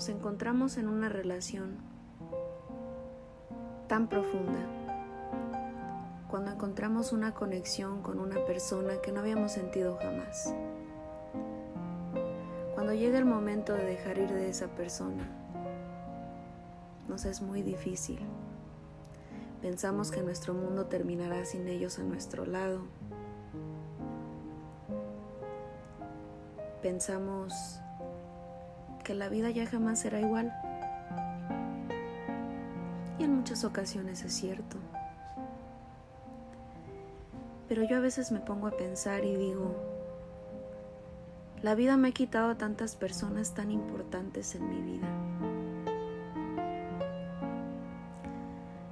nos encontramos en una relación tan profunda, cuando encontramos una conexión con una persona que no habíamos sentido jamás, cuando llega el momento de dejar ir de esa persona, nos es muy difícil. Pensamos que nuestro mundo terminará sin ellos a nuestro lado. Pensamos que la vida ya jamás será igual. Y en muchas ocasiones es cierto. Pero yo a veces me pongo a pensar y digo, la vida me ha quitado a tantas personas tan importantes en mi vida.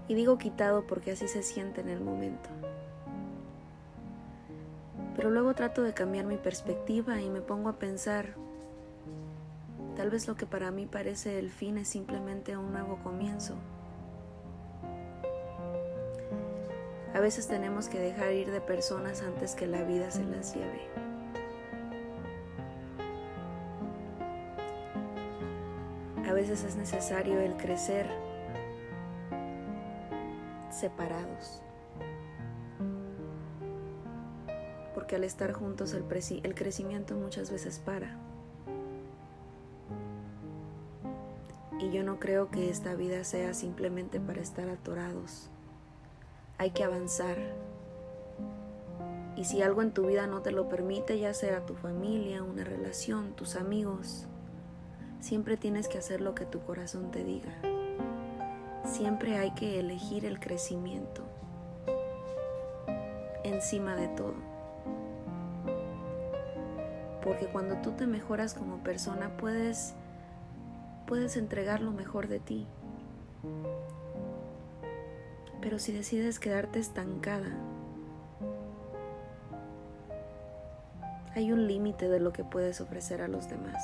Y digo quitado porque así se siente en el momento. Pero luego trato de cambiar mi perspectiva y me pongo a pensar, tal vez lo que para mí parece el fin es simplemente un nuevo comienzo. A veces tenemos que dejar ir de personas antes que la vida se las lleve. A veces es necesario el crecer separados. Porque al estar juntos el, crecimiento muchas veces para. Y yo no creo que esta vida sea simplemente para estar atorados. Hay que avanzar. Y si algo en tu vida no te lo permite, ya sea tu familia, una relación, tus amigos, siempre tienes que hacer lo que tu corazón te diga. Siempre hay que elegir el crecimiento encima de todo. Porque cuando tú te mejoras como persona puedes puedes entregar lo mejor de ti. Pero si decides quedarte estancada, hay un límite de lo que puedes ofrecer a los demás.